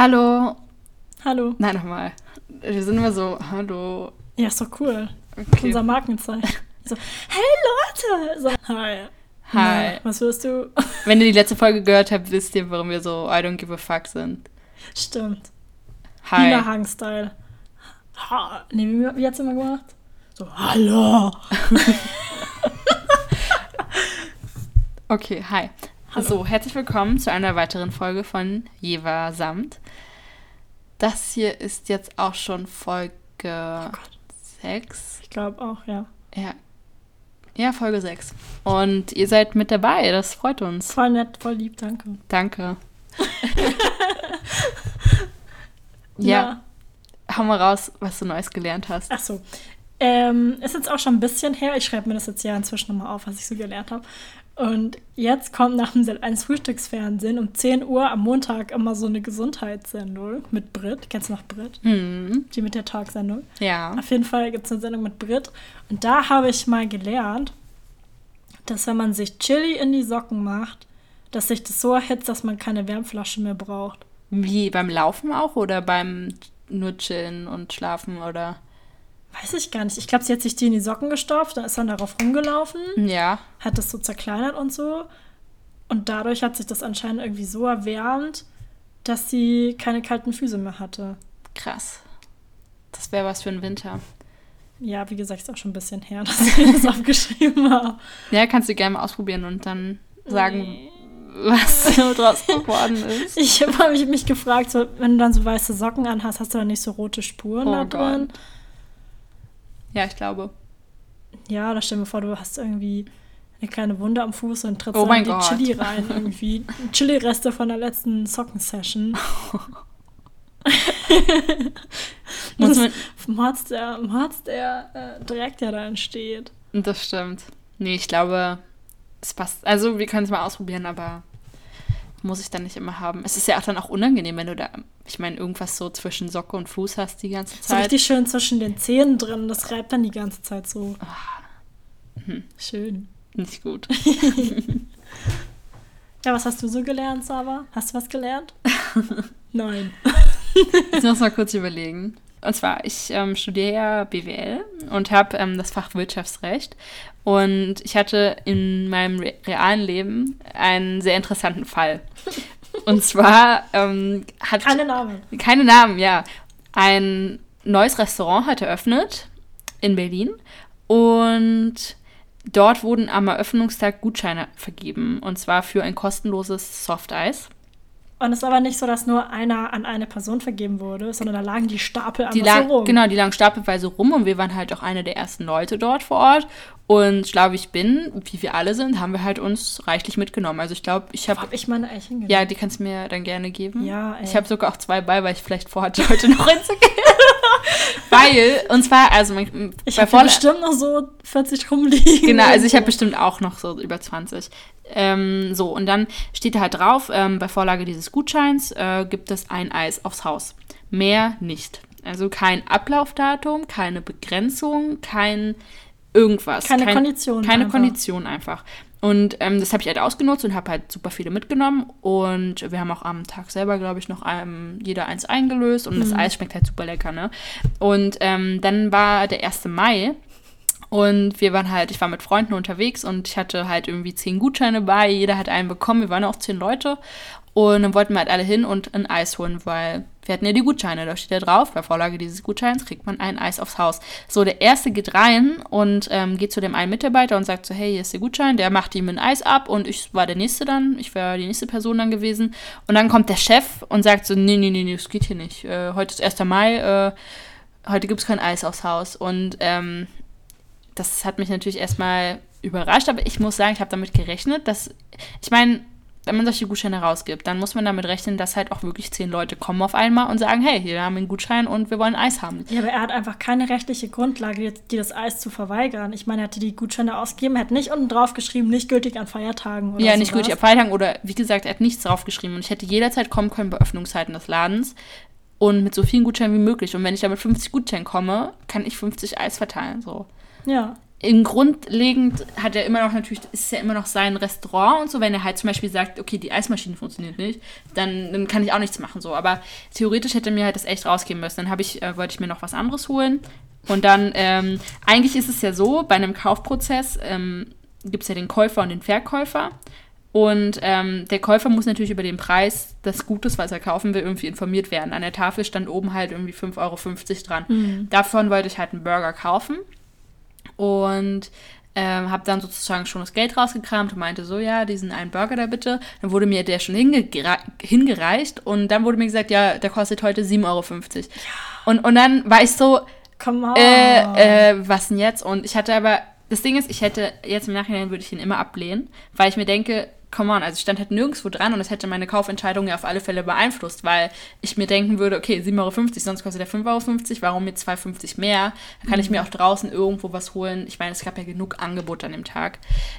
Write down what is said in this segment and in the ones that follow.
Hallo. Hallo. Nein, nochmal. Wir sind immer so, hallo. Ja, ist doch cool. Okay. Unser Markenzeichen. So, hey Leute! So, hi. Hi. Na, was wirst du? Wenn ihr die letzte Folge gehört habt, wisst ihr, warum wir so I don't give a fuck sind. Stimmt. Hi. Nina Hang-Style. Ha. Nee, wie, wie hat's immer gemacht? So, hallo. Okay, hi. Hallo. So, herzlich willkommen zu einer weiteren Folge von Jeva Samt. Das hier ist jetzt auch schon Folge Oh Gott. 6. Ich glaube auch, ja. Ja. Ja, Folge 6. Und ihr seid mit dabei, das freut uns. Voll nett, voll lieb, danke. Danke. ja, hau mal raus, was du Neues gelernt hast. Ach so. Ähm, ist jetzt auch schon ein bisschen her. Ich schreibe mir das jetzt ja inzwischen nochmal auf, was ich so gelernt habe. Und jetzt kommt nach dem Sat 1 Frühstücksfernsehen um 10 Uhr am Montag immer so eine Gesundheitssendung mit Brit. Kennst du noch Brit? Hm, Die mit der Talksendung. ja. Auf jeden Fall gibt es eine Sendung mit Brit. Und da habe ich mal gelernt, dass wenn man sich Chili in die Socken macht, dass sich das so erhitzt, dass man keine Wärmflasche mehr braucht. Wie beim Laufen auch oder beim nur chillen und schlafen oder? Weiß ich gar nicht. Ich glaube, sie hat sich die in die Socken gestopft, dann ist dann darauf rumgelaufen, Ja. hat das so zerkleinert und so. Und dadurch hat sich das anscheinend irgendwie so erwärmt, dass sie keine kalten Füße mehr hatte. Krass. Das wäre was für den Winter. Ja, wie gesagt, ist auch schon ein bisschen her, dass ich das aufgeschrieben habe. Ja, kannst du gerne mal ausprobieren und dann sagen, Nee. was so draus geworden ist. Ich habe mich, gefragt, so, wenn du dann so weiße Socken anhast, hast du dann nicht so rote Spuren Oh da Gott. Ja, ich glaube. Ja, da stell dir vor, du hast irgendwie eine kleine Wunde am Fuß und trittst Oh dann die Gott. Chili rein irgendwie. Chili-Reste von der letzten Socken-Session. Muss man, vom Harz, der, Harz, der äh, Dreck, der da entsteht. das stimmt. Nee, ich glaube, es passt. Also, wir können es mal ausprobieren, aber muss ich dann nicht immer haben. Es ist ja auch dann auch unangenehm, wenn du da, ich meine, irgendwas so zwischen Socke und Fuß hast die ganze So Zeit. richtig schön zwischen den Zähnen drin. Das reibt dann die ganze Zeit so. Ah. Hm. Schön. Nicht gut. Ja, was hast du so gelernt, Sava? Hast du was gelernt? Nein. Jetzt muss mal kurz überlegen. Und zwar, ich ähm, studiere ja BWL und habe ähm, das Fach Wirtschaftsrecht. Und ich hatte in meinem re realen Leben einen sehr interessanten Fall. Und zwar ähm, hat Keine Namen. keine Namen, ja, ein neues Restaurant hat eröffnet in Berlin und dort wurden am Eröffnungstag Gutscheine vergeben und zwar für ein kostenloses Softeis. Und es ist aber nicht so, dass nur einer an eine Person vergeben wurde, sondern da lagen die Stapel Die lagen, so rum. genau, die lagen stapelweise rum und wir waren halt auch eine der ersten Leute dort vor Ort. Und schlau wie ich bin, wie wir alle sind, haben wir halt uns reichlich mitgenommen. Also ich glaube, ich habe hab ich meine hingenommen? ja, die kannst du mir dann gerne geben. Ja, ey. Ich habe sogar auch zwei bei, weil ich vielleicht vorhatte, heute noch hinzugehen. weil, und zwar, also mein, Ich habe bestimmt noch so 40 rumliegen. Genau, also ich habe bestimmt auch noch so über 20. Ähm, so, und dann steht da halt drauf, ähm, bei Vorlage dieses Gutscheins äh, gibt es ein Eis aufs Haus. Mehr nicht. Also kein Ablaufdatum, keine Begrenzung, kein irgendwas. Keine kein, Kondition Keine einfach. Kondition einfach. Und ähm, das habe ich halt ausgenutzt und habe halt super viele mitgenommen. Und wir haben auch am Tag selber, glaube ich, noch ähm, jeder eins eingelöst. Und Mhm. das Eis schmeckt halt super lecker, ne? Und ähm, dann war der 1. Mai. Und wir waren halt, ich war mit Freunden unterwegs und ich hatte halt irgendwie zehn Gutscheine bei. Jeder hat einen bekommen. Wir waren auch zehn Leute. Und dann wollten wir halt alle hin und ein Eis holen, weil wir hatten ja die Gutscheine. Da steht ja drauf, bei Vorlage dieses Gutscheins kriegt man ein Eis aufs Haus. So, der erste geht rein und ähm, geht zu dem einen Mitarbeiter und sagt so, hey, hier ist der Gutschein. Der macht ihm ein Eis ab und ich war der Nächste dann. Ich wäre die nächste Person dann gewesen. Und dann kommt der Chef und sagt so, nee, nee, nee, nee, das geht hier nicht. Äh, heute ist 1. Mai, äh, heute gibt es kein Eis aufs Haus. Und ähm, das hat mich natürlich erstmal überrascht, aber ich muss sagen, ich habe damit gerechnet, dass, ich meine, wenn man solche Gutscheine rausgibt, dann muss man damit rechnen, dass halt auch wirklich zehn Leute kommen auf einmal und sagen, hey, hier haben wir einen Gutschein und wir wollen Eis haben. Ja, aber er hat einfach keine rechtliche Grundlage, die, die das Eis zu verweigern. Ich meine, er hätte die Gutscheine ausgegeben, hat nicht unten drauf geschrieben, nicht gültig an Feiertagen oder ja, sowas. nicht gültig ab Freitag oder wie gesagt, er hat nichts draufgeschrieben und ich hätte jederzeit kommen können bei Öffnungszeiten des Ladens und mit so vielen Gutscheinen wie möglich. Und wenn ich da mit 50 Gutscheinen komme, kann ich 50 Eis verteilen, so. Ja. Im grundlegend hat er immer noch natürlich, ist ja immer noch sein Restaurant und so, wenn er halt zum Beispiel sagt, okay, die Eismaschine funktioniert nicht, dann, dann kann ich auch nichts machen so. Aber theoretisch hätte er mir halt das echt rausgeben müssen. Dann habe ich, äh, wollte ich mir noch was anderes holen. Und dann, ähm, eigentlich ist es ja so, bei einem Kaufprozess ähm, gibt es ja den Käufer und den Verkäufer. Und ähm, der Käufer muss natürlich über den Preis des Gutes, was er kaufen will, irgendwie informiert werden. An der Tafel stand oben halt irgendwie 5,50 Euro dran. Mhm. Davon wollte ich halt einen Burger kaufen und ähm, habe dann sozusagen schon das Geld rausgekramt und meinte so, ja, diesen einen Burger da bitte. Dann wurde mir der schon hingereicht und dann wurde mir gesagt, ja, der kostet heute 7,50 Euro. Ja. Und, und dann war ich so, äh, äh, was denn jetzt? Und ich hatte aber, das Ding ist, ich hätte, jetzt im Nachhinein würde ich ihn immer ablehnen, weil ich mir denke, come on, also ich stand halt nirgendwo dran und das hätte meine Kaufentscheidung ja auf alle Fälle beeinflusst, weil ich mir denken würde, okay, 7,50 Euro, sonst kostet der 5,50 Euro, warum mit 2,50 mehr? Da kann mhm. ich mir auch draußen irgendwo was holen. Ich meine, es gab ja genug Angebot an dem Tag.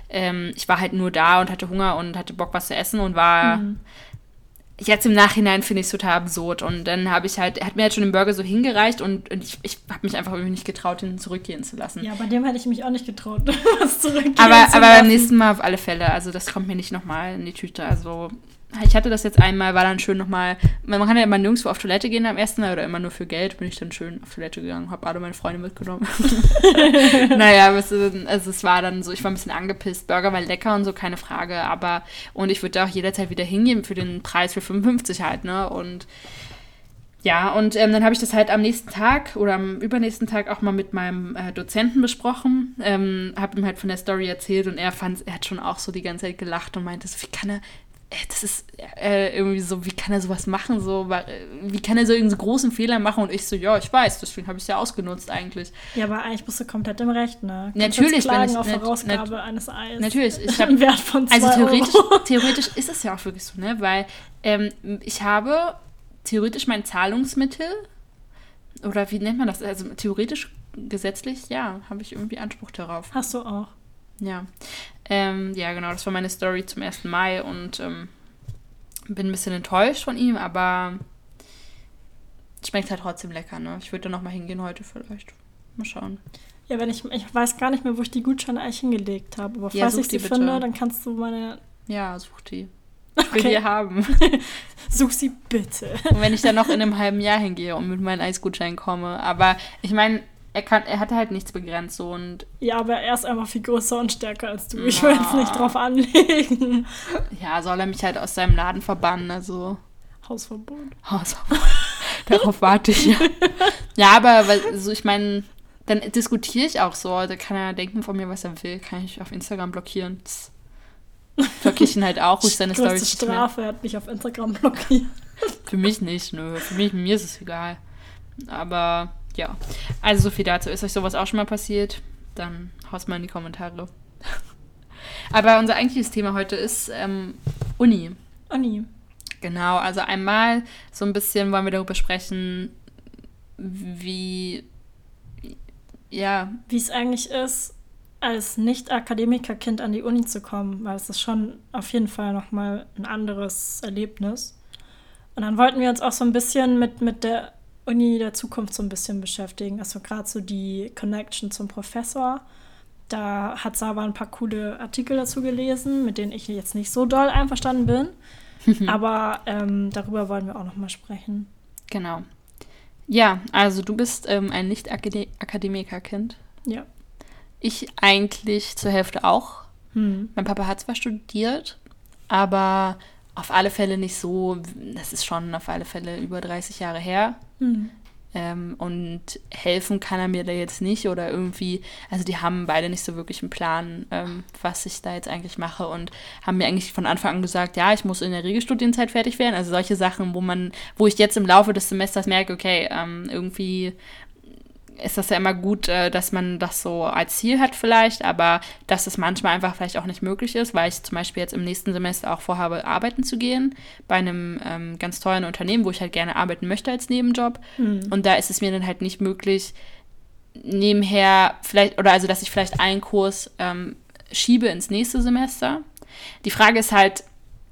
Ähm, ich war halt nur da und hatte Hunger und hatte Bock, was zu essen und war mhm jetzt im Nachhinein finde ich es total absurd. Und dann habe ich halt, er hat mir halt schon den Burger so hingereicht und, und ich, ich habe mich einfach irgendwie nicht getraut, ihn zurückgehen zu lassen. Ja, bei dem hätte ich mich auch nicht getraut, was zurückgehen aber, zu Aber beim nächsten Mal auf alle Fälle. Also das kommt mir nicht nochmal in die Tüte. Also ich hatte das jetzt einmal, war dann schön nochmal, man kann ja immer nirgendwo auf Toilette gehen am ersten Mal oder immer nur für Geld, bin ich dann schön auf Toilette gegangen, habe alle meine Freunde mitgenommen. naja, also es war dann so, ich war ein bisschen angepisst, Burger war lecker und so, keine Frage, aber und ich würde da auch jederzeit wieder hingehen für den Preis für 55 halt, ne, und ja, und ähm, dann habe ich das halt am nächsten Tag oder am übernächsten Tag auch mal mit meinem äh, Dozenten besprochen. Ähm, habe ihm halt von der Story erzählt und er fand, er hat schon auch so die ganze Zeit gelacht und meinte so, wie kann er, das ist äh, irgendwie so, wie kann er sowas machen? So, wie kann er so einen so großen Fehler machen? Und ich so, ja, ich weiß, deswegen habe ich es ja ausgenutzt eigentlich. Ja, aber eigentlich bist du komplett im Recht, ne? Kannst natürlich bin ich auf Herausgabe nat eines Eis. Natürlich, ich habe Wert von zwei Also theoretisch, Euro. theoretisch ist es ja auch wirklich so, ne? Weil ähm, ich habe theoretisch mein Zahlungsmittel oder wie nennt man das? Also theoretisch gesetzlich, ja, habe ich irgendwie Anspruch darauf. Hast du auch. Ja. Ähm, ja, genau, das war meine Story zum 1. Mai und ähm, bin ein bisschen enttäuscht von ihm, aber schmeckt halt trotzdem lecker, ne? Ich würde da nochmal hingehen heute vielleicht. Mal schauen. Ja, wenn ich, ich weiß gar nicht mehr, wo ich die Gutscheine eigentlich hingelegt habe, aber ja, falls ich sie bitte. finde, dann kannst du meine. Ja, such die. Ich will okay. die haben. Such sie bitte. Und wenn ich dann noch in einem halben Jahr hingehe und mit meinen Eisgutscheinen komme. Aber ich meine, er, kann, er hatte halt nichts begrenzt so und. Ja, aber er ist einfach viel größer und stärker als du. Ich will jetzt nicht drauf anlegen. Ja, soll er mich halt aus seinem Laden verbannen, also. Hausverbot. Hausverbot. Darauf warte ich ja. Ja, aber also ich meine, dann diskutiere ich auch so. Da kann er denken von mir, was er will. Kann ich auf Instagram blockieren. Das blockiere ich ihn halt auch, ruhig seine Story Strafe, er hat mich auf Instagram blockiert. Für mich nicht, nö. Für mich, mir ist es egal. Aber ja, also so viel dazu. Ist euch sowas auch schon mal passiert? Dann haust mal in die Kommentare. Aber unser eigentliches Thema heute ist ähm, Uni. Uni. Genau, also einmal so ein bisschen wollen wir darüber sprechen, wie, ja. Wie es eigentlich ist, als Nicht-Akademiker-Kind an die Uni zu kommen, weil es ist schon auf jeden Fall nochmal ein anderes Erlebnis. Und dann wollten wir uns auch so ein bisschen mit, mit der Uni der Zukunft so ein bisschen beschäftigen. Also gerade so die Connection zum Professor. Da hat Saba ein paar coole Artikel dazu gelesen, mit denen ich jetzt nicht so doll einverstanden bin. Aber ähm, darüber wollen wir auch noch mal sprechen. Genau. Ja, also du bist ähm, ein Nicht-Akademiker-Kind. Ja. Ich eigentlich zur Hälfte auch. Hm. Mein Papa hat zwar studiert, aber auf alle Fälle nicht so, das ist schon auf alle Fälle über 30 Jahre her. Mhm. Ähm, und helfen kann er mir da jetzt nicht oder irgendwie, also die haben beide nicht so wirklich einen Plan, ähm, was ich da jetzt eigentlich mache und haben mir eigentlich von Anfang an gesagt, ja, ich muss in der Regelstudienzeit fertig werden. Also solche Sachen, wo man, wo ich jetzt im Laufe des Semesters merke, okay, ähm, irgendwie ist das ja immer gut, äh, dass man das so als Ziel hat vielleicht, aber dass es manchmal einfach vielleicht auch nicht möglich ist, weil ich zum Beispiel jetzt im nächsten Semester auch vorhabe, arbeiten zu gehen bei einem ähm, ganz tollen Unternehmen, wo ich halt gerne arbeiten möchte als Nebenjob. Mhm. Und da ist es mir dann halt nicht möglich, nebenher vielleicht, oder also, dass ich vielleicht einen Kurs ähm, schiebe ins nächste Semester. Die Frage ist halt,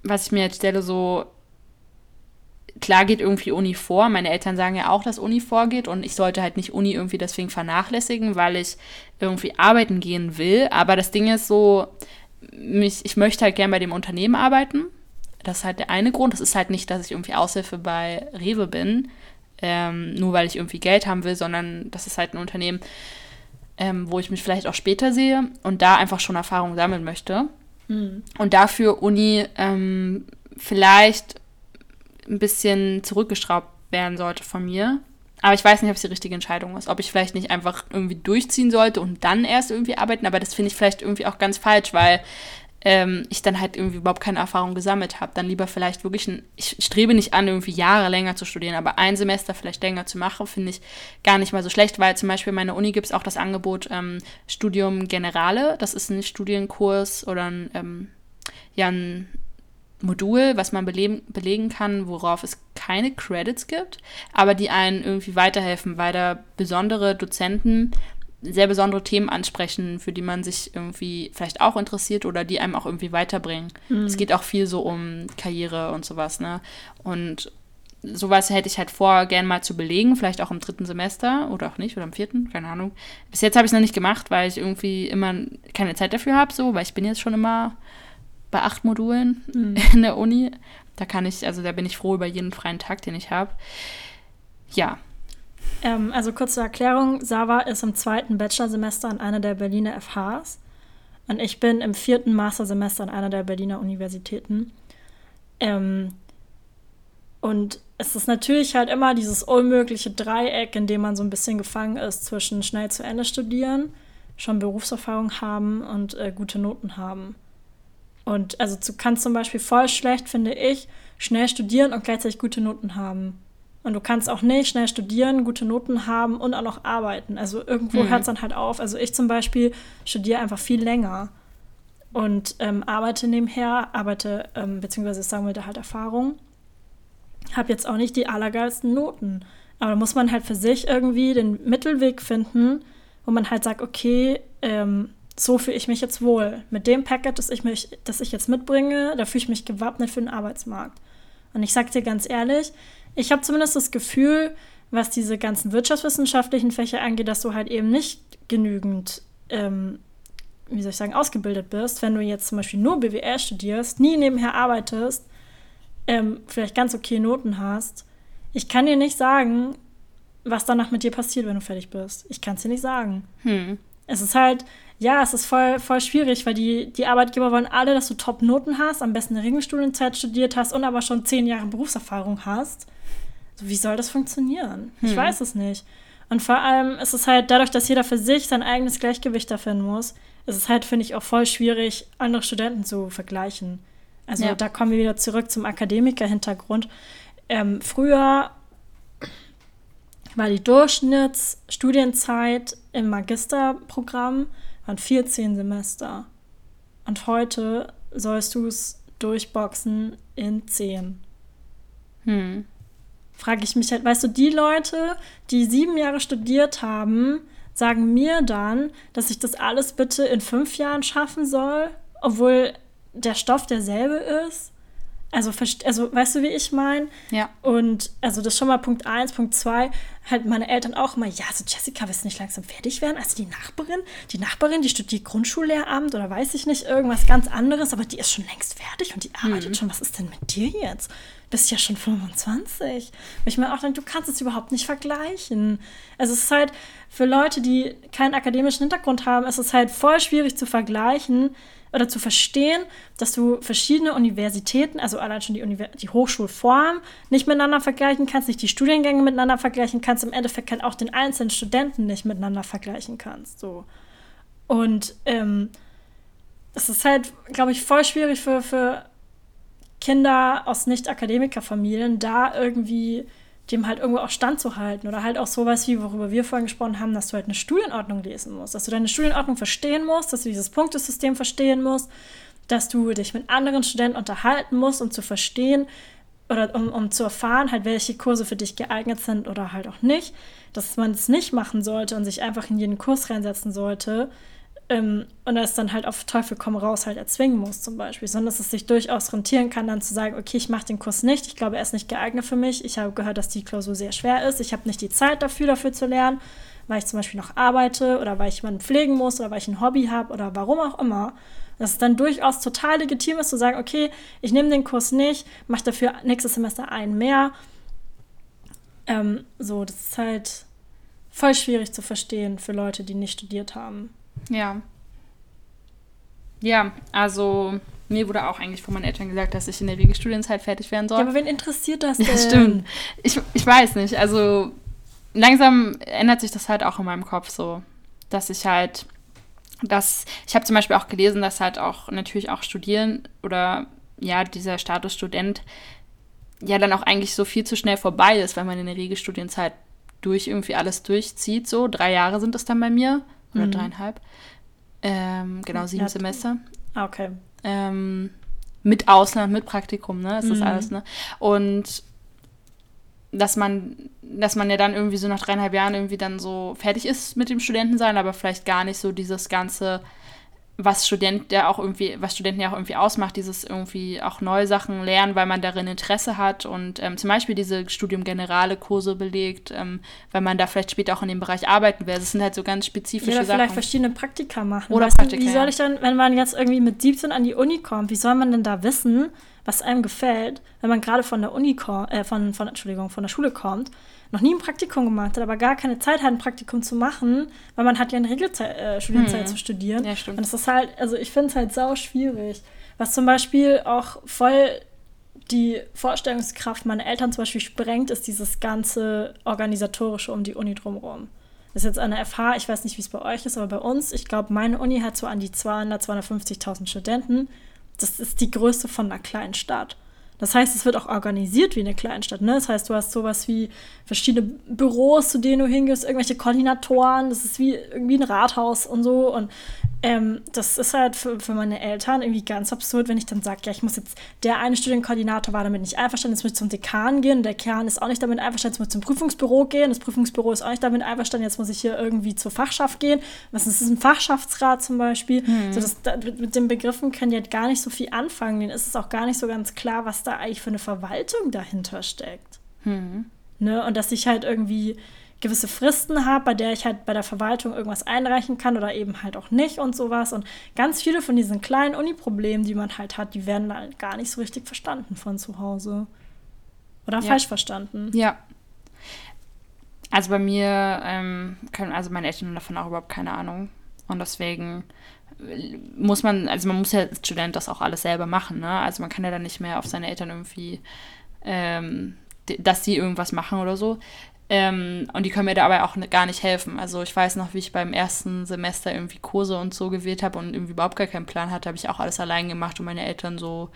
was ich mir jetzt stelle, so klar geht irgendwie Uni vor. Meine Eltern sagen ja auch, dass Uni vorgeht und ich sollte halt nicht Uni irgendwie deswegen vernachlässigen, weil ich irgendwie arbeiten gehen will. Aber das Ding ist so, mich, ich möchte halt gern bei dem Unternehmen arbeiten. Das ist halt der eine Grund. Das ist halt nicht, dass ich irgendwie Aushilfe bei Rewe bin, ähm, nur weil ich irgendwie Geld haben will, sondern das ist halt ein Unternehmen, ähm, wo ich mich vielleicht auch später sehe und da einfach schon Erfahrung sammeln möchte. Mhm. Und dafür Uni ähm, vielleicht ein bisschen zurückgeschraubt werden sollte von mir. Aber ich weiß nicht, ob es die richtige Entscheidung ist. Ob ich vielleicht nicht einfach irgendwie durchziehen sollte und dann erst irgendwie arbeiten. Aber das finde ich vielleicht irgendwie auch ganz falsch, weil ähm, ich dann halt irgendwie überhaupt keine Erfahrung gesammelt habe. Dann lieber vielleicht wirklich ein, ich strebe nicht an, irgendwie Jahre länger zu studieren, aber ein Semester vielleicht länger zu machen, finde ich gar nicht mal so schlecht, weil zum Beispiel in meiner Uni gibt es auch das Angebot ähm, Studium Generale. Das ist ein Studienkurs oder ein, ähm, ja, ein Modul, was man belegen, belegen kann, worauf es keine Credits gibt, aber die einen irgendwie weiterhelfen, weil da besondere Dozenten sehr besondere Themen ansprechen, für die man sich irgendwie vielleicht auch interessiert oder die einem auch irgendwie weiterbringen. Mhm. Es geht auch viel so um Karriere und sowas, ne? Und sowas hätte ich halt vor, gern mal zu belegen, vielleicht auch im dritten Semester oder auch nicht, oder im vierten, keine Ahnung. Bis jetzt habe ich es noch nicht gemacht, weil ich irgendwie immer keine Zeit dafür habe, so, weil ich bin jetzt schon immer bei acht Modulen mhm. in der Uni. Da kann ich, also da bin ich froh über jeden freien Tag, den ich habe. Ja, ähm, also kurze Erklärung, Sava ist im zweiten Bachelorsemester an einer der Berliner FHs und ich bin im vierten Mastersemester an einer der Berliner Universitäten. Ähm, und es ist natürlich halt immer dieses unmögliche Dreieck, in dem man so ein bisschen gefangen ist zwischen schnell zu Ende studieren, schon Berufserfahrung haben und äh, gute Noten haben. Und also du kannst zum Beispiel voll schlecht, finde ich, schnell studieren und gleichzeitig gute Noten haben. Und du kannst auch nicht schnell studieren, gute Noten haben und auch noch arbeiten. Also irgendwo mhm. hört es dann halt auf. Also ich zum Beispiel studiere einfach viel länger und ähm, arbeite nebenher, arbeite, ähm, beziehungsweise sagen wir da halt Erfahrung. Habe jetzt auch nicht die allergeilsten Noten. Aber da muss man halt für sich irgendwie den Mittelweg finden, wo man halt sagt, okay, ähm, so fühle ich mich jetzt wohl. Mit dem Packet, das ich, mich, das ich jetzt mitbringe, da fühle ich mich gewappnet für den Arbeitsmarkt. Und ich sage dir ganz ehrlich, ich habe zumindest das Gefühl, was diese ganzen wirtschaftswissenschaftlichen Fächer angeht, dass du halt eben nicht genügend, ähm, wie soll ich sagen, ausgebildet bist. Wenn du jetzt zum Beispiel nur BWL studierst, nie nebenher arbeitest, ähm, vielleicht ganz okay Noten hast. Ich kann dir nicht sagen, was danach mit dir passiert, wenn du fertig bist. Ich kann es dir nicht sagen. Hm. Es ist halt, ja, es ist voll, voll schwierig, weil die, die Arbeitgeber wollen alle, dass du Top-Noten hast, am besten eine Regelstudienzeit studiert hast und aber schon zehn Jahre Berufserfahrung hast. Wie soll das funktionieren? Hm. Ich weiß es nicht. Und vor allem ist es halt dadurch, dass jeder für sich sein eigenes Gleichgewicht da finden muss, ist es halt, finde ich, auch voll schwierig, andere Studenten zu vergleichen. Also ja. da kommen wir wieder zurück zum Akademiker-Hintergrund. Ähm, früher war die Durchschnittsstudienzeit im Magisterprogramm waren 14 Semester. Und heute sollst du es durchboxen in 10. Hm frage ich mich halt, weißt du, die Leute, die sieben Jahre studiert haben, sagen mir dann, dass ich das alles bitte in fünf Jahren schaffen soll, obwohl der Stoff derselbe ist. Also, also weißt du, wie ich meine? Ja. Und also das ist schon mal Punkt eins, Punkt zwei, halt meine Eltern auch mal, ja, so Jessica, willst du nicht langsam fertig werden? Also die Nachbarin, die Nachbarin, die studiert Grundschullehramt oder weiß ich nicht, irgendwas ganz anderes, aber die ist schon längst fertig und die arbeitet mhm. schon. Was ist denn mit dir jetzt? Bist ja schon 25. Und ich mir auch du kannst es überhaupt nicht vergleichen. Also es ist halt für Leute, die keinen akademischen Hintergrund haben, es ist halt voll schwierig zu vergleichen, oder zu verstehen, dass du verschiedene Universitäten, also allein schon die, Univers die Hochschulform, nicht miteinander vergleichen kannst, nicht die Studiengänge miteinander vergleichen kannst, im Endeffekt halt auch den einzelnen Studenten nicht miteinander vergleichen kannst. So. Und ähm, es ist halt, glaube ich, voll schwierig für, für Kinder aus Nicht-Akademiker-Familien, da irgendwie dem halt irgendwo auch standzuhalten oder halt auch sowas wie, worüber wir vorhin gesprochen haben, dass du halt eine Studienordnung lesen musst, dass du deine Studienordnung verstehen musst, dass du dieses Punktesystem verstehen musst, dass du dich mit anderen Studenten unterhalten musst, um zu verstehen oder um, um zu erfahren, halt, welche Kurse für dich geeignet sind oder halt auch nicht, dass man es nicht machen sollte und sich einfach in jeden Kurs reinsetzen sollte, ähm, und es dann halt auf Teufel komm raus halt erzwingen muss zum Beispiel, sondern dass es sich durchaus rentieren kann, dann zu sagen, okay, ich mache den Kurs nicht, ich glaube, er ist nicht geeignet für mich, ich habe gehört, dass die Klausur sehr schwer ist, ich habe nicht die Zeit dafür, dafür zu lernen, weil ich zum Beispiel noch arbeite oder weil ich jemanden pflegen muss oder weil ich ein Hobby habe oder warum auch immer. Dass es dann durchaus total legitim ist zu sagen, okay, ich nehme den Kurs nicht, mache dafür nächstes Semester einen mehr. Ähm, so, das ist halt voll schwierig zu verstehen für Leute, die nicht studiert haben. Ja. Ja, also mir wurde auch eigentlich von meinen Eltern gesagt, dass ich in der Regelstudienzeit fertig werden soll. Ja, aber wen interessiert das denn? Ja, stimmt. Ich, ich weiß nicht. Also langsam ändert sich das halt auch in meinem Kopf so, dass ich halt, dass ich habe zum Beispiel auch gelesen, dass halt auch natürlich auch Studieren oder ja dieser Status Student ja dann auch eigentlich so viel zu schnell vorbei ist, wenn man in der Regelstudienzeit durch irgendwie alles durchzieht. So drei Jahre sind es dann bei mir oder mhm. dreieinhalb. Ähm, genau, sieben ja. Semester. Ah, okay. Ähm, mit Ausland, mit Praktikum, ne? Das mhm. ist alles, ne? Und dass man, dass man ja dann irgendwie so nach dreieinhalb Jahren irgendwie dann so fertig ist mit dem Studentensein, aber vielleicht gar nicht so dieses ganze was Student ja auch irgendwie, was Studenten ja auch irgendwie ausmacht, dieses irgendwie auch neue Sachen lernen, weil man darin Interesse hat und ähm, zum Beispiel diese Studium Generale Kurse belegt, ähm, weil man da vielleicht später auch in dem Bereich arbeiten will. Das sind halt so ganz spezifische Oder Sachen. vielleicht verschiedene Praktika machen. Oder weißt Praktika. Du, wie soll ich dann, wenn man jetzt irgendwie mit 17 an die Uni kommt, wie soll man denn da wissen, was einem gefällt, wenn man gerade von der Uni äh, von, von, Entschuldigung, von der Schule kommt noch nie ein Praktikum gemacht hat, aber gar keine Zeit hat, ein Praktikum zu machen, weil man hat ja eine Regelzeit, äh, Studienzeit hm. zu studieren. Ja, stimmt. Und es ist halt, also ich finde es halt sau schwierig. Was zum Beispiel auch voll die Vorstellungskraft meiner Eltern zum Beispiel sprengt, ist dieses ganze Organisatorische um die Uni drumherum. Das ist jetzt eine FH, ich weiß nicht, wie es bei euch ist, aber bei uns, ich glaube, meine Uni hat so an die 200, 250.000 Studenten. Das ist die größte von einer kleinen Stadt. Das heißt, es wird auch organisiert wie eine Kleinstadt. Ne? Das heißt, du hast sowas wie verschiedene Büros, zu denen du hingehst, irgendwelche Koordinatoren. Das ist wie irgendwie ein Rathaus und so. Und ähm, das ist halt für, für meine Eltern irgendwie ganz absurd, wenn ich dann sage, ja, ich muss jetzt, der eine Studienkoordinator war damit nicht einverstanden, jetzt muss ich zum Dekan gehen, der Dekan ist auch nicht damit einverstanden, jetzt muss ich zum Prüfungsbüro gehen, das Prüfungsbüro ist auch nicht damit einverstanden, jetzt muss ich hier irgendwie zur Fachschaft gehen. Was ist das, ein Fachschaftsrat zum Beispiel? Hm. So, das, da, mit den Begriffen können die halt gar nicht so viel anfangen, denen ist es auch gar nicht so ganz klar, was da eigentlich für eine Verwaltung dahinter steckt. Hm. Ne? Und dass ich halt irgendwie gewisse Fristen habe, bei der ich halt bei der Verwaltung irgendwas einreichen kann oder eben halt auch nicht und sowas. Und ganz viele von diesen kleinen Uni-Problemen, die man halt hat, die werden halt gar nicht so richtig verstanden von zu Hause. Oder ja. falsch verstanden. Ja. Also bei mir ähm, können, also meine Eltern davon auch überhaupt keine Ahnung. Und deswegen muss man, also man muss ja als Student das auch alles selber machen, ne? Also man kann ja dann nicht mehr auf seine Eltern irgendwie, ähm, dass die irgendwas machen oder so. Ähm, und die können mir dabei auch gar nicht helfen. Also ich weiß noch, wie ich beim ersten Semester irgendwie Kurse und so gewählt habe und irgendwie überhaupt gar keinen Plan hatte, habe ich auch alles allein gemacht und meine Eltern so.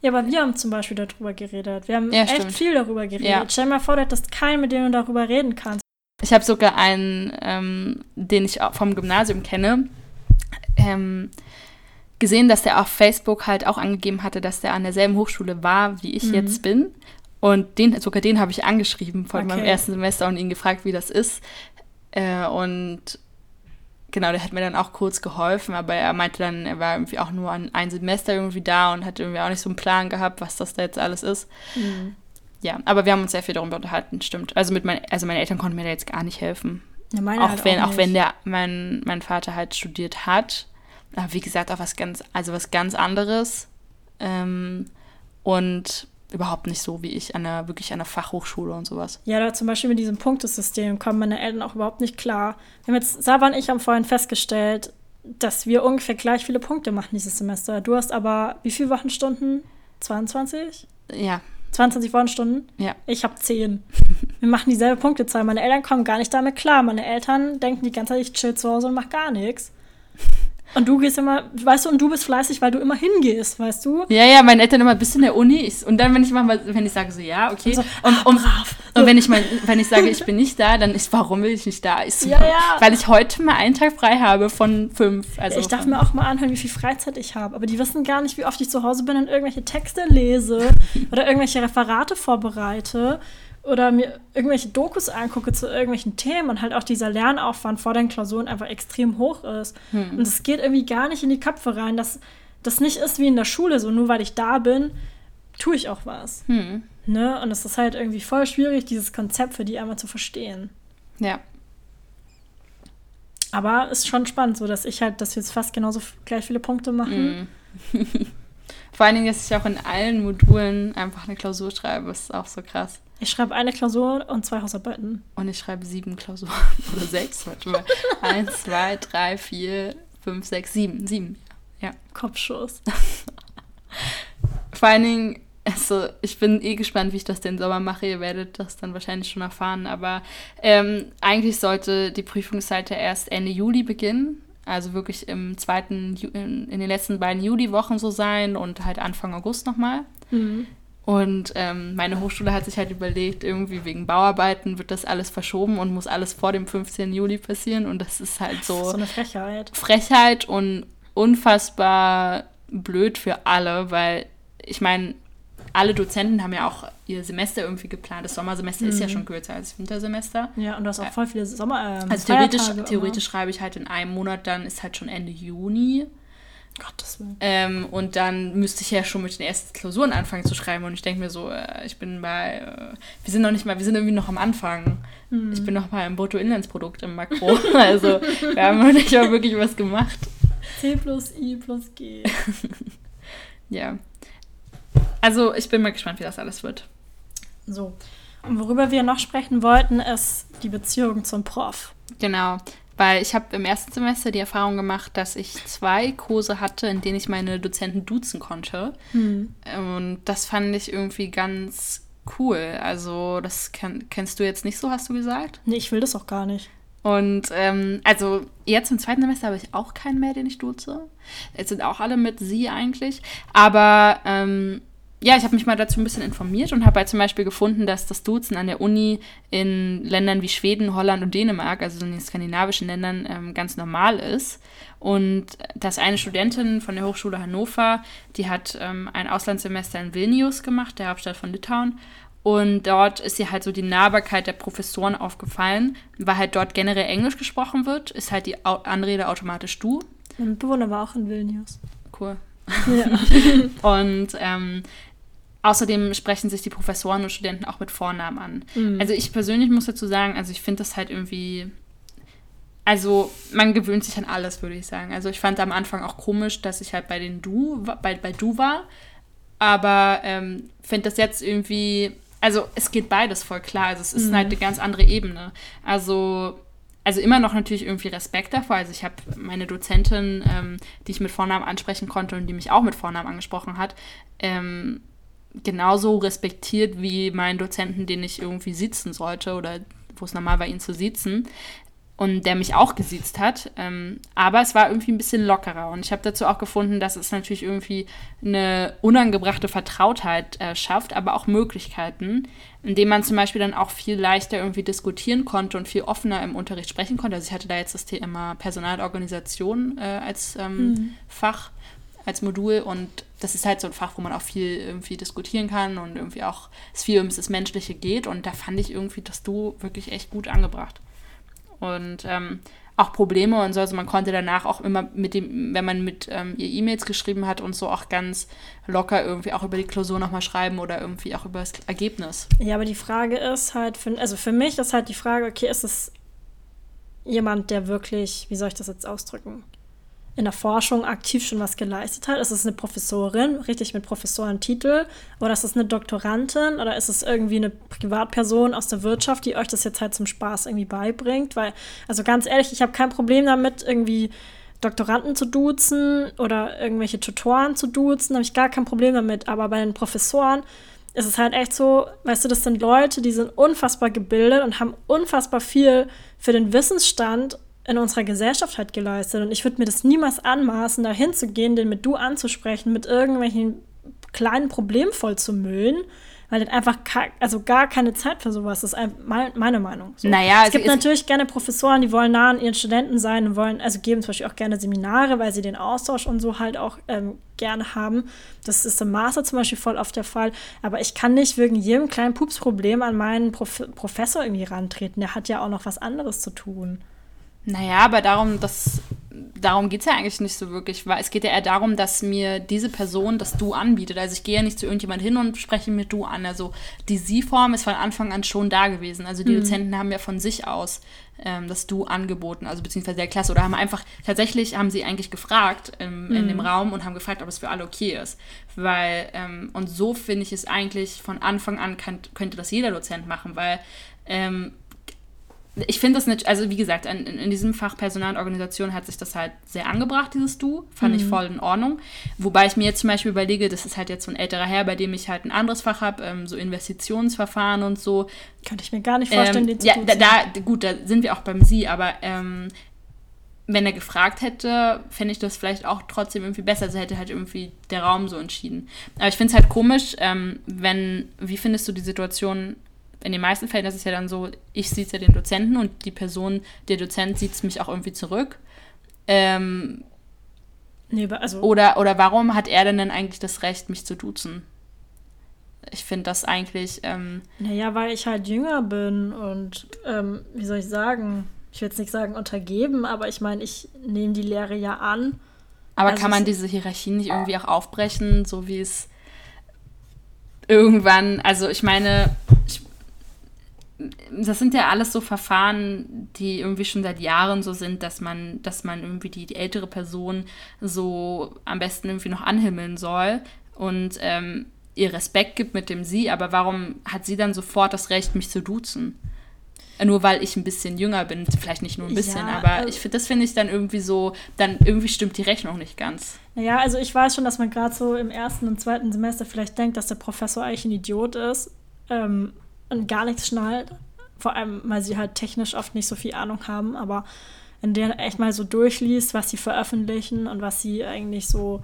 Ja, aber wir haben zum Beispiel darüber geredet. Wir haben ja, echt stimmt. viel darüber geredet. Ja. Stell dir mal vor, du hättest keinen, mit dem du darüber reden kannst. Ich habe sogar einen, ähm, den ich vom Gymnasium kenne, ähm, gesehen, dass der auf Facebook halt auch angegeben hatte, dass der an derselben Hochschule war, wie ich mhm. jetzt bin. Und den, sogar den habe ich angeschrieben vor okay. meinem ersten Semester und ihn gefragt, wie das ist. Äh, und genau, der hat mir dann auch kurz geholfen, aber er meinte dann, er war irgendwie auch nur an ein Semester irgendwie da und hat irgendwie auch nicht so einen Plan gehabt, was das da jetzt alles ist. Mhm. Ja, aber wir haben uns sehr viel darüber unterhalten, stimmt. Also mit mein, also meine Eltern konnten mir da jetzt gar nicht helfen. Ja, meine auch halt wenn, auch, auch wenn der mein, mein Vater halt studiert hat. Aber wie gesagt, auch was ganz, also was ganz anderes. Ähm, und überhaupt nicht so wie ich an einer, wirklich an einer Fachhochschule und sowas. Ja, da zum Beispiel mit diesem Punktesystem kommen meine Eltern auch überhaupt nicht klar. Wir haben jetzt, Saba und ich haben vorhin festgestellt, dass wir ungefähr gleich viele Punkte machen dieses Semester. Du hast aber wie viele Wochenstunden? 22? Ja. 22 Wochenstunden? Ja. Ich habe 10. Wir machen dieselbe Punktezahl. Meine Eltern kommen gar nicht damit klar. Meine Eltern denken die ganze Zeit, ich chill zu Hause und mach gar nichts. Und du gehst immer, weißt du, und du bist fleißig, weil du immer hingehst, weißt du? Ja, ja, meine Eltern immer bis in der Uni. Ich, und dann, wenn ich mal, wenn ich sage so, ja, okay. Und, so, und, ah, und, brav. und wenn ich mal, wenn ich sage, ich bin nicht da, dann ist, warum will ich nicht da? Ich so, Ja, ja. Weil ich heute mal einen Tag frei habe von fünf. Also ich darf von, mir auch mal anhören, wie viel Freizeit ich habe. Aber die wissen gar nicht, wie oft ich zu Hause bin und irgendwelche Texte lese oder irgendwelche Referate vorbereite oder mir irgendwelche Dokus angucke zu irgendwelchen Themen und halt auch dieser Lernaufwand vor den Klausuren einfach extrem hoch ist. Hm. Und es geht irgendwie gar nicht in die Köpfe rein, dass das nicht ist wie in der Schule, so nur weil ich da bin, tue ich auch was. Hm. Ne? Und es ist halt irgendwie voll schwierig, dieses Konzept für die einmal zu verstehen. Ja. Aber es ist schon spannend, so dass ich halt, dass wir jetzt fast genauso gleich viele Punkte machen. Mm. Vor allen Dingen, dass ich auch in allen Modulen einfach eine Klausur schreibe, ist auch so krass. Ich schreibe eine Klausur und zwei Hausarbeiten. Und ich schreibe sieben Klausuren. Oder sechs, warte mal. Eins, zwei, drei, vier, fünf, sechs, sieben. Sieben. Ja. Kopfschuss. Vor allen Dingen, also ich bin eh gespannt, wie ich das den Sommer mache. Ihr werdet das dann wahrscheinlich schon erfahren. Aber ähm, eigentlich sollte die Prüfungszeit ja erst Ende Juli beginnen. Also wirklich im zweiten, in, in den letzten beiden Juliwochen so sein und halt Anfang August nochmal. Mhm. Und ähm, meine Hochschule hat sich halt überlegt, irgendwie wegen Bauarbeiten wird das alles verschoben und muss alles vor dem 15. Juli passieren. Und das ist halt so. So eine Frechheit. Frechheit und unfassbar blöd für alle, weil ich meine, alle Dozenten haben ja auch ihr Semester irgendwie geplant. Das Sommersemester mhm. ist ja mhm. schon kürzer als das Wintersemester. Ja, und du hast auch voll viele Sommer. Ähm, also theoretisch, theoretisch schreibe ich halt in einem Monat, dann ist halt schon Ende Juni. Gottes Willen. Ähm, und dann müsste ich ja schon mit den ersten Klausuren anfangen zu schreiben. Und ich denke mir so, äh, ich bin bei, äh, wir sind noch nicht mal, wir sind irgendwie noch am Anfang. Mhm. Ich bin noch mal im Bruttoinlandsprodukt im Makro. also wir haben noch nicht mal wirklich was gemacht. C plus I plus G. ja. Also ich bin mal gespannt, wie das alles wird. So. Und worüber wir noch sprechen wollten, ist die Beziehung zum Prof. Genau. Weil ich habe im ersten Semester die Erfahrung gemacht, dass ich zwei Kurse hatte, in denen ich meine Dozenten duzen konnte. Hm. Und das fand ich irgendwie ganz cool. Also, das kann, kennst du jetzt nicht so, hast du gesagt? Nee, ich will das auch gar nicht. Und ähm, also jetzt im zweiten Semester habe ich auch keinen mehr, den ich duze. Jetzt sind auch alle mit sie eigentlich. Aber ähm, ja, ich habe mich mal dazu ein bisschen informiert und habe halt zum Beispiel gefunden, dass das Duzen an der Uni in Ländern wie Schweden, Holland und Dänemark, also in den skandinavischen Ländern, ähm, ganz normal ist. Und dass eine Studentin von der Hochschule Hannover, die hat ähm, ein Auslandssemester in Vilnius gemacht, der Hauptstadt von Litauen. Und dort ist ihr halt so die Nahbarkeit der Professoren aufgefallen, weil halt dort generell Englisch gesprochen wird, ist halt die Anrede automatisch du. Mein Bewohner war auch in Vilnius. Cool. Ja. und ähm, außerdem sprechen sich die Professoren und Studenten auch mit Vornamen an. Mhm. Also ich persönlich muss dazu sagen, also ich finde das halt irgendwie. Also man gewöhnt sich an alles, würde ich sagen. Also ich fand am Anfang auch komisch, dass ich halt bei den Du, bei, bei Du war. Aber ähm, finde das jetzt irgendwie. Also es geht beides voll klar. Also es ist mhm. halt eine ganz andere Ebene. Also also immer noch natürlich irgendwie Respekt davor. Also ich habe meine Dozentin, ähm, die ich mit Vornamen ansprechen konnte und die mich auch mit Vornamen angesprochen hat, ähm, genauso respektiert wie meinen Dozenten, den ich irgendwie sitzen sollte oder wo es normal war, ihn zu sitzen und der mich auch gesiezt hat. Ähm, aber es war irgendwie ein bisschen lockerer. Und ich habe dazu auch gefunden, dass es natürlich irgendwie eine unangebrachte Vertrautheit äh, schafft, aber auch Möglichkeiten, indem man zum Beispiel dann auch viel leichter irgendwie diskutieren konnte und viel offener im Unterricht sprechen konnte. Also ich hatte da jetzt das Thema Personalorganisation äh, als ähm, mhm. Fach, als Modul und das ist halt so ein Fach, wo man auch viel irgendwie diskutieren kann und irgendwie auch es viel ums das Menschliche geht. Und da fand ich irgendwie das Du wirklich echt gut angebracht und ähm, auch Probleme und so. Also man konnte danach auch immer mit dem, wenn man mit ähm, ihr E-Mails geschrieben hat und so auch ganz locker irgendwie auch über die Klausur nochmal schreiben oder irgendwie auch über das Ergebnis. Ja, aber die Frage ist halt, für, also für mich ist halt die Frage, okay, ist es jemand, der wirklich, wie soll ich das jetzt ausdrücken? In der Forschung aktiv schon was geleistet hat? Ist es eine Professorin, richtig mit Professorentitel? Oder ist es eine Doktorandin? Oder ist es irgendwie eine Privatperson aus der Wirtschaft, die euch das jetzt halt zum Spaß irgendwie beibringt? Weil, also ganz ehrlich, ich habe kein Problem damit, irgendwie Doktoranden zu duzen oder irgendwelche Tutoren zu duzen, habe ich gar kein Problem damit. Aber bei den Professoren ist es halt echt so, weißt du, das sind Leute, die sind unfassbar gebildet und haben unfassbar viel für den Wissensstand in unserer Gesellschaft halt geleistet. Und ich würde mir das niemals anmaßen, da hinzugehen, den mit du anzusprechen, mit irgendwelchen kleinen Problemen voll zu müllen, weil das einfach also gar keine Zeit für sowas ist. Meine Meinung. So. Naja, es gibt natürlich gerne Professoren, die wollen nah an ihren Studenten sein und wollen, also geben zum Beispiel auch gerne Seminare, weil sie den Austausch und so halt auch ähm, gerne haben. Das ist im Master zum Beispiel voll oft der Fall. Aber ich kann nicht wegen jedem kleinen Pupsproblem an meinen Prof Professor irgendwie rantreten. Der hat ja auch noch was anderes zu tun. Naja, aber darum, darum geht es ja eigentlich nicht so wirklich, weil es geht ja eher darum, dass mir diese Person das Du anbietet. Also ich gehe ja nicht zu irgendjemand hin und spreche mir Du an. Also die Sie-Form ist von Anfang an schon da gewesen. Also die mhm. Dozenten haben ja von sich aus ähm, das Du angeboten, also beziehungsweise der Klasse. Oder haben einfach, tatsächlich haben sie eigentlich gefragt ähm, mhm. in dem Raum und haben gefragt, ob es für alle okay ist. Weil, ähm, und so finde ich es eigentlich von Anfang an kann, könnte das jeder Dozent machen, weil ähm, ich finde das nicht, also wie gesagt, in, in, diesem Fach Personal und Organisation hat sich das halt sehr angebracht, dieses Du. Fand mhm. ich voll in Ordnung. Wobei ich mir jetzt zum Beispiel überlege, das ist halt jetzt so ein älterer Herr, bei dem ich halt ein anderes Fach habe, ähm, so Investitionsverfahren und so. Könnte ich mir gar nicht vorstellen, ähm, die zu Ja, da, da, gut, da sind wir auch beim Sie, aber ähm, wenn er gefragt hätte, fände ich das vielleicht auch trotzdem irgendwie besser. Also hätte halt irgendwie der Raum so entschieden. Aber ich finde es halt komisch, ähm, wenn, wie findest du die Situation in den meisten Fällen ist es ja dann so, ich sehe ja den Dozenten und die Person, der Dozent sieht es mich auch irgendwie zurück. Ähm, nee, also oder, oder warum hat er denn dann eigentlich das Recht, mich zu duzen? Ich finde das eigentlich. Ähm, naja, weil ich halt jünger bin und ähm, wie soll ich sagen? Ich will jetzt nicht sagen untergeben, aber ich meine, ich nehme die Lehre ja an. Aber also kann man diese Hierarchie nicht irgendwie auch aufbrechen, so wie es irgendwann, also ich meine, ich das sind ja alles so Verfahren, die irgendwie schon seit Jahren so sind, dass man, dass man irgendwie die, die ältere Person so am besten irgendwie noch anhimmeln soll und ähm, ihr Respekt gibt mit dem Sie, aber warum hat sie dann sofort das Recht, mich zu duzen? Nur weil ich ein bisschen jünger bin, vielleicht nicht nur ein bisschen, ja, aber äh, ich finde, das finde ich dann irgendwie so, dann irgendwie stimmt die Rechnung nicht ganz. Naja, also ich weiß schon, dass man gerade so im ersten und zweiten Semester vielleicht denkt, dass der Professor eigentlich ein Idiot ist. Ähm, und gar nichts schnallt. Vor allem, weil sie halt technisch oft nicht so viel Ahnung haben, aber in der echt mal so durchliest, was sie veröffentlichen und was sie eigentlich so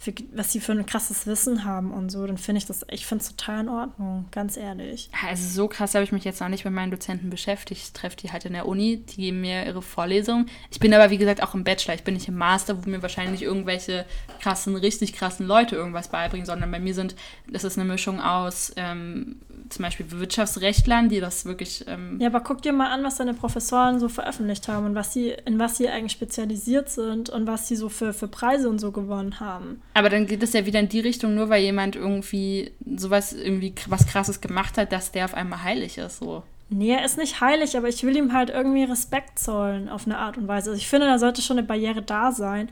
für, was sie für ein krasses Wissen haben und so, dann finde ich das, ich finde es total in Ordnung, ganz ehrlich. Also so krass habe ich mich jetzt noch nicht mit meinen Dozenten beschäftigt. Ich treffe die halt in der Uni, die geben mir ihre Vorlesungen. Ich bin aber, wie gesagt, auch im Bachelor. Ich bin nicht im Master, wo mir wahrscheinlich irgendwelche krassen, richtig krassen Leute irgendwas beibringen, sondern bei mir sind, das ist eine Mischung aus ähm, zum Beispiel Wirtschaftsrechtlern, die das wirklich. Ähm ja, aber guck dir mal an, was deine Professoren so veröffentlicht haben und was sie, in was sie eigentlich spezialisiert sind und was sie so für, für Preise und so gewonnen haben. Aber dann geht es ja wieder in die Richtung, nur weil jemand irgendwie sowas, irgendwie was Krasses gemacht hat, dass der auf einmal heilig ist, so. Nee, er ist nicht heilig, aber ich will ihm halt irgendwie Respekt zollen auf eine Art und Weise. Also ich finde, da sollte schon eine Barriere da sein.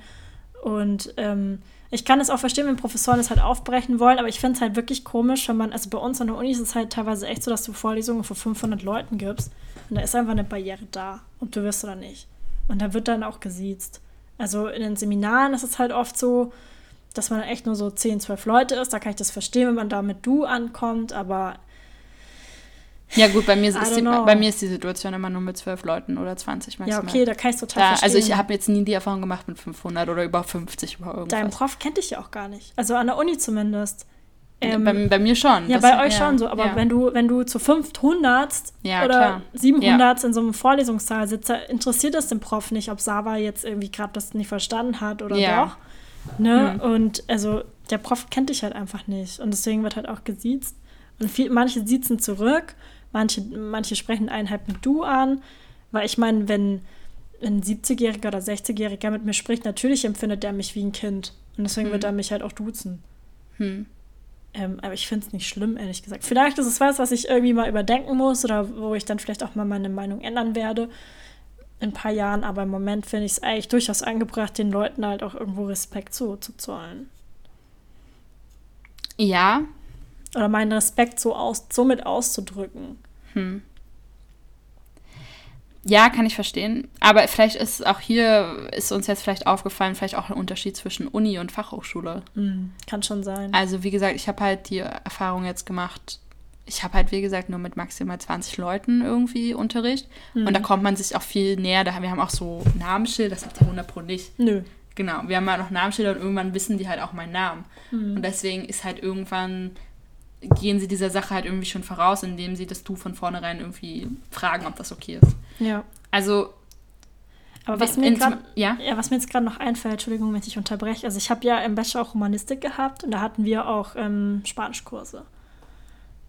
Und ähm, ich kann es auch verstehen, wenn Professoren es halt aufbrechen wollen, aber ich finde es halt wirklich komisch, wenn man, also bei uns an der Uni ist es halt teilweise echt so, dass du Vorlesungen vor 500 Leuten gibst und da ist einfach eine Barriere da, ob du wirst oder nicht. Und da wird dann auch gesiezt. Also in den Seminaren ist es halt oft so, dass man echt nur so 10, 12 Leute ist. Da kann ich das verstehen, wenn man da mit du ankommt, aber. Ja, gut, bei mir, ist die, bei mir ist die Situation immer nur mit 12 Leuten oder 20 maximal. Ja, okay, da kann ich total da, verstehen. Also, ich habe jetzt nie die Erfahrung gemacht mit 500 oder über 50 über irgendwas. Dein Prof kennt dich ja auch gar nicht. Also an der Uni zumindest. Ähm, bei, bei, mir schon. Ja, das, bei euch ja, schon so. Aber ja. wenn, du, wenn du zu 500 ja, oder klar. 700 in so einem Vorlesungssaal sitzt, interessiert es den Prof nicht, ob Sava jetzt irgendwie gerade das nicht verstanden hat oder doch. Ne? Mhm. Und also der Prof kennt dich halt einfach nicht. Und deswegen wird halt auch gesiezt. Und viel, manche siezen zurück, manche, manche sprechen einen halt mit du an. Weil ich meine, wenn ein 70-Jähriger oder 60-Jähriger mit mir spricht, natürlich empfindet er mich wie ein Kind. Und deswegen mhm. wird er mich halt auch duzen. Mhm. Ähm, aber ich finde es nicht schlimm, ehrlich gesagt. Vielleicht ist es was, was ich irgendwie mal überdenken muss oder wo ich dann vielleicht auch mal meine Meinung ändern werde in ein paar Jahren, aber im Moment finde ich es eigentlich durchaus angebracht, den Leuten halt auch irgendwo Respekt zu, zu zollen. Ja. Oder meinen Respekt so aus, somit auszudrücken. Hm. Ja, kann ich verstehen. Aber vielleicht ist auch hier, ist uns jetzt vielleicht aufgefallen, vielleicht auch ein Unterschied zwischen Uni und Fachhochschule. Mhm, kann schon sein. Also wie gesagt, ich habe halt die Erfahrung jetzt gemacht, ich habe halt, wie gesagt, nur mit maximal 20 Leuten irgendwie Unterricht. Mhm. Und da kommt man sich auch viel näher. Da, wir haben auch so Namensschilder, das habt ihr 100 Pro nicht. Nö. Genau, wir haben halt noch Namensschilder und irgendwann wissen die halt auch meinen Namen. Mhm. Und deswegen ist halt irgendwann, gehen sie dieser Sache halt irgendwie schon voraus, indem sie das Du von vornherein irgendwie fragen, ob das okay ist. Ja. Also Aber was mir, grad, ja? Ja, was mir jetzt gerade noch einfällt, Entschuldigung, wenn ich unterbreche. Also ich habe ja im Bachelor auch Romanistik gehabt und da hatten wir auch ähm, Spanischkurse.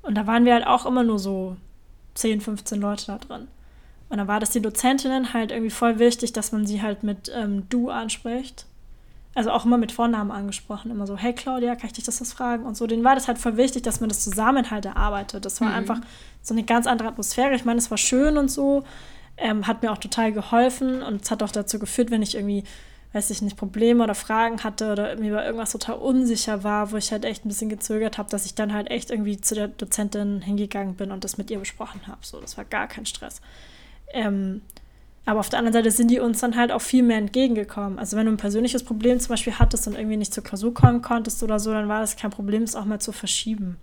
Und da waren wir halt auch immer nur so 10, 15 Leute da drin. Und dann war das die Dozentinnen halt irgendwie voll wichtig, dass man sie halt mit ähm, du anspricht. Also auch immer mit Vornamen angesprochen, immer so, hey Claudia, kann ich dich das was fragen? Und so, denen war das halt voll wichtig, dass man das zusammen halt erarbeitet. Das war mhm. einfach so eine ganz andere Atmosphäre. Ich meine, es war schön und so, ähm, hat mir auch total geholfen und es hat auch dazu geführt, wenn ich irgendwie, weiß ich nicht, Probleme oder Fragen hatte oder mir über irgendwas total unsicher war, wo ich halt echt ein bisschen gezögert habe, dass ich dann halt echt irgendwie zu der Dozentin hingegangen bin und das mit ihr besprochen habe. So, das war gar kein Stress. Ähm, aber auf der anderen Seite sind die uns dann halt auch viel mehr entgegengekommen. Also wenn du ein persönliches Problem zum Beispiel hattest und irgendwie nicht zur Klausur kommen konntest oder so, dann war das kein Problem, es auch mal zu verschieben.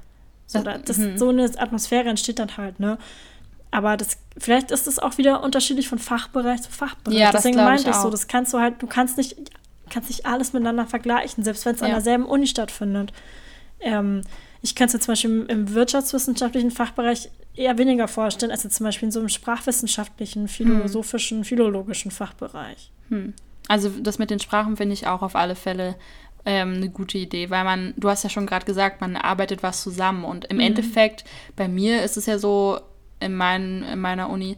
So, das, mhm. so eine Atmosphäre entsteht dann halt, ne? Aber das, vielleicht ist es auch wieder unterschiedlich von Fachbereich zu Fachbereich. Ja, Deswegen meinte ich, ich so, das kannst du halt, du kannst nicht, kannst nicht alles miteinander vergleichen, selbst wenn es ja. an derselben Uni stattfindet. Ähm, ich kann es mir zum Beispiel im, im, wirtschaftswissenschaftlichen Fachbereich eher weniger vorstellen, als jetzt zum Beispiel in so einem sprachwissenschaftlichen, philosophischen, hm. philologischen Fachbereich. Hm. Also das mit den Sprachen finde ich auch auf alle Fälle ähm, eine gute Idee, weil man, du hast ja schon gerade gesagt, man arbeitet was zusammen und im mhm. Endeffekt, bei mir ist es ja so, in, mein, in meiner Uni.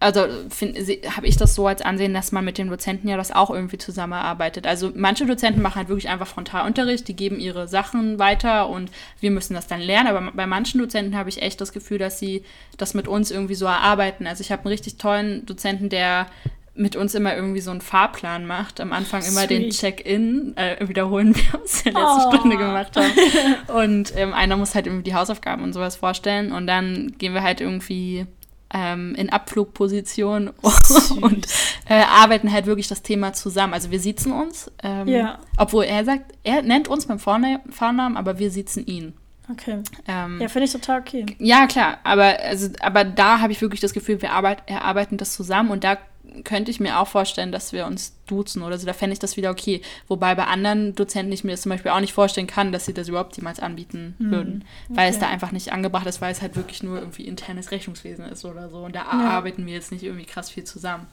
Also habe ich das so als Ansehen, dass man mit den Dozenten ja das auch irgendwie zusammenarbeitet. Also manche Dozenten machen halt wirklich einfach Frontalunterricht, die geben ihre Sachen weiter und wir müssen das dann lernen. Aber bei manchen Dozenten habe ich echt das Gefühl, dass sie das mit uns irgendwie so erarbeiten. Also ich habe einen richtig tollen Dozenten, der mit uns immer irgendwie so einen Fahrplan macht. Am Anfang immer Sweet. den Check-in, äh, wiederholen wir uns in der letzten oh. Stunde gemacht haben. Und ähm, einer muss halt irgendwie die Hausaufgaben und sowas vorstellen. Und dann gehen wir halt irgendwie ähm, in Abflugposition und äh, arbeiten halt wirklich das Thema zusammen. Also wir sitzen uns, ähm, ja. obwohl er sagt, er nennt uns beim Vornamen, aber wir sitzen ihn. Okay. Ähm, ja, finde ich total okay. Ja, klar, aber, also, aber da habe ich wirklich das Gefühl, wir arbeit, erarbeiten das zusammen und da könnte ich mir auch vorstellen, dass wir uns duzen oder so. Da fände ich das wieder okay. Wobei bei anderen Dozenten ich mir das zum Beispiel auch nicht vorstellen kann, dass sie das überhaupt jemals anbieten mhm. würden. Weil okay. es da einfach nicht angebracht ist, weil es halt wirklich nur irgendwie internes Rechnungswesen ist oder so. Und da ja. arbeiten wir jetzt nicht irgendwie krass viel zusammen.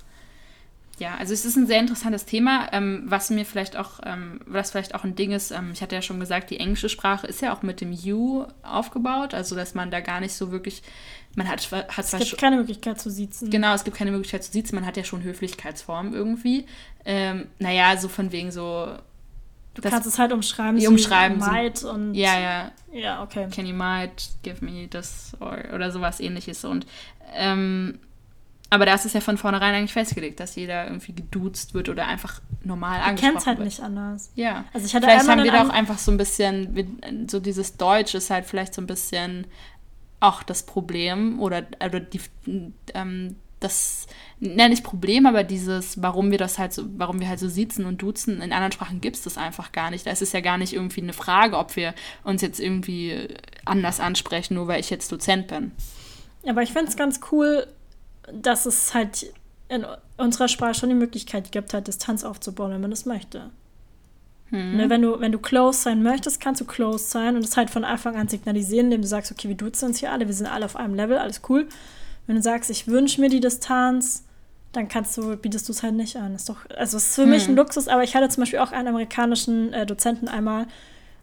Ja, also es ist ein sehr interessantes Thema, ähm, was mir vielleicht auch, ähm, was vielleicht auch ein Ding ist, ähm, ich hatte ja schon gesagt, die englische Sprache ist ja auch mit dem You aufgebaut, also dass man da gar nicht so wirklich man hat, hat es gibt keine Möglichkeit zu sitzen. Genau, es gibt keine Möglichkeit zu sitzen. Man hat ja schon Höflichkeitsformen irgendwie. Ähm, naja, so von wegen so. Du kannst es halt umschreiben. So umschreiben. Might so, und. Ja, ja. Ja, okay. Can you might give me this or, oder sowas ähnliches. Und. Ähm, aber da ist es ja von vornherein eigentlich festgelegt, dass jeder irgendwie geduzt wird oder einfach normal angesprochen wird. Du kennst halt nicht anders. Ja. Also ich hatte vielleicht haben wir da auch einfach so ein bisschen, so dieses Deutsch ist halt vielleicht so ein bisschen auch das Problem oder, oder die, ähm, das, nenne ich Problem, aber dieses, warum wir das halt so, warum wir halt so sitzen und duzen, in anderen Sprachen gibt es das einfach gar nicht. Da ist es ja gar nicht irgendwie eine Frage, ob wir uns jetzt irgendwie anders ansprechen, nur weil ich jetzt Dozent bin. Aber ich finde es ganz cool, dass es halt in unserer Sprache schon die Möglichkeit gibt, halt Distanz aufzubauen, wenn man das möchte. Mhm. Ne, wenn, du, wenn du close sein möchtest, kannst du close sein und das halt von Anfang an signalisieren, indem du sagst, okay, wir duzen uns hier alle, wir sind alle auf einem Level, alles cool. Wenn du sagst, ich wünsche mir die Distanz, dann kannst du, bietest du es halt nicht an. Ist doch, also es ist für mhm. mich ein Luxus, aber ich hatte zum Beispiel auch einen amerikanischen äh, Dozenten einmal,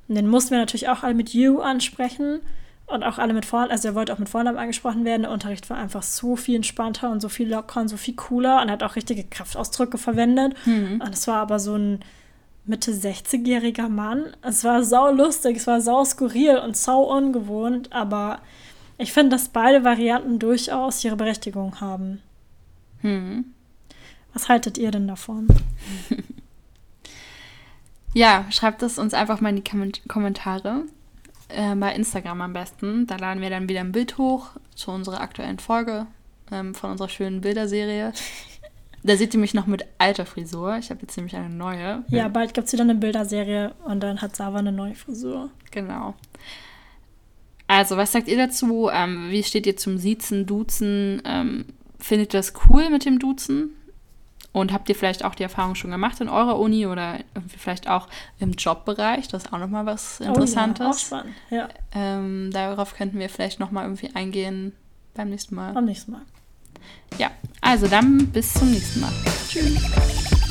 und den mussten wir natürlich auch alle mit You ansprechen und auch alle mit Vornamen, also er wollte auch mit Vornamen angesprochen werden. Der Unterricht war einfach so viel entspannter und so viel lockerer und so viel cooler und hat auch richtige Kraftausdrücke verwendet. Mhm. Und es war aber so ein Mitte 60-jähriger Mann. Es war sau lustig, es war sau skurril und sau ungewohnt, aber ich finde, dass beide Varianten durchaus ihre Berechtigung haben. Hm. Was haltet ihr denn davon? ja, schreibt es uns einfach mal in die Kommentare. Äh, bei Instagram am besten. Da laden wir dann wieder ein Bild hoch zu unserer aktuellen Folge ähm, von unserer schönen Bilderserie. Da seht ihr mich noch mit alter Frisur. Ich habe jetzt nämlich eine neue. Ja, bald gibt es wieder eine Bilderserie und dann hat Sava eine neue Frisur. Genau. Also, was sagt ihr dazu? Ähm, wie steht ihr zum Siezen, Duzen? Ähm, findet ihr das cool mit dem Duzen? Und habt ihr vielleicht auch die Erfahrung schon gemacht in eurer Uni oder vielleicht auch im Jobbereich? Das ist auch nochmal was Interessantes. Oh ja, auch spannend, ja. Ähm, darauf könnten wir vielleicht nochmal irgendwie eingehen beim nächsten Mal. Beim nächsten Mal. Ja, also dann bis zum nächsten Mal. Tschüss.